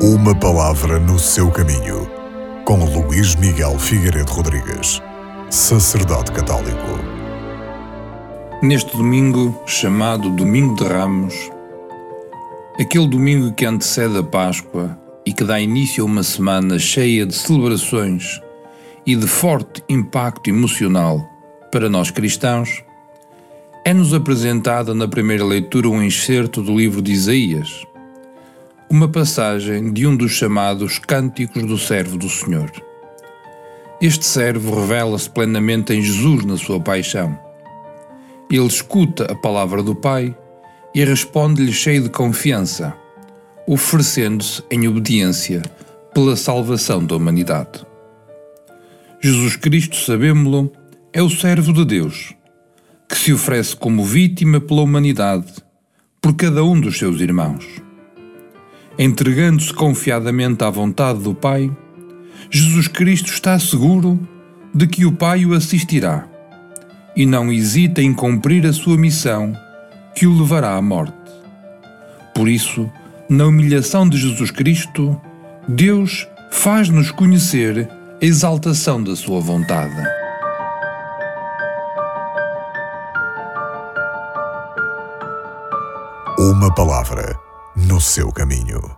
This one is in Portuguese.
Uma palavra no seu caminho, com Luís Miguel Figueiredo Rodrigues, sacerdote católico. Neste domingo, chamado Domingo de Ramos, aquele domingo que antecede a Páscoa e que dá início a uma semana cheia de celebrações e de forte impacto emocional para nós cristãos, é-nos apresentada na primeira leitura um excerto do livro de Isaías, uma passagem de um dos chamados Cânticos do Servo do Senhor. Este servo revela-se plenamente em Jesus na sua paixão. Ele escuta a palavra do Pai e responde-lhe cheio de confiança, oferecendo-se em obediência pela salvação da humanidade. Jesus Cristo, sabemos-lo, é o servo de Deus que se oferece como vítima pela humanidade, por cada um dos seus irmãos. Entregando-se confiadamente à vontade do Pai, Jesus Cristo está seguro de que o Pai o assistirá e não hesita em cumprir a sua missão que o levará à morte. Por isso, na humilhação de Jesus Cristo, Deus faz-nos conhecer a exaltação da sua vontade. Uma palavra no seu caminho.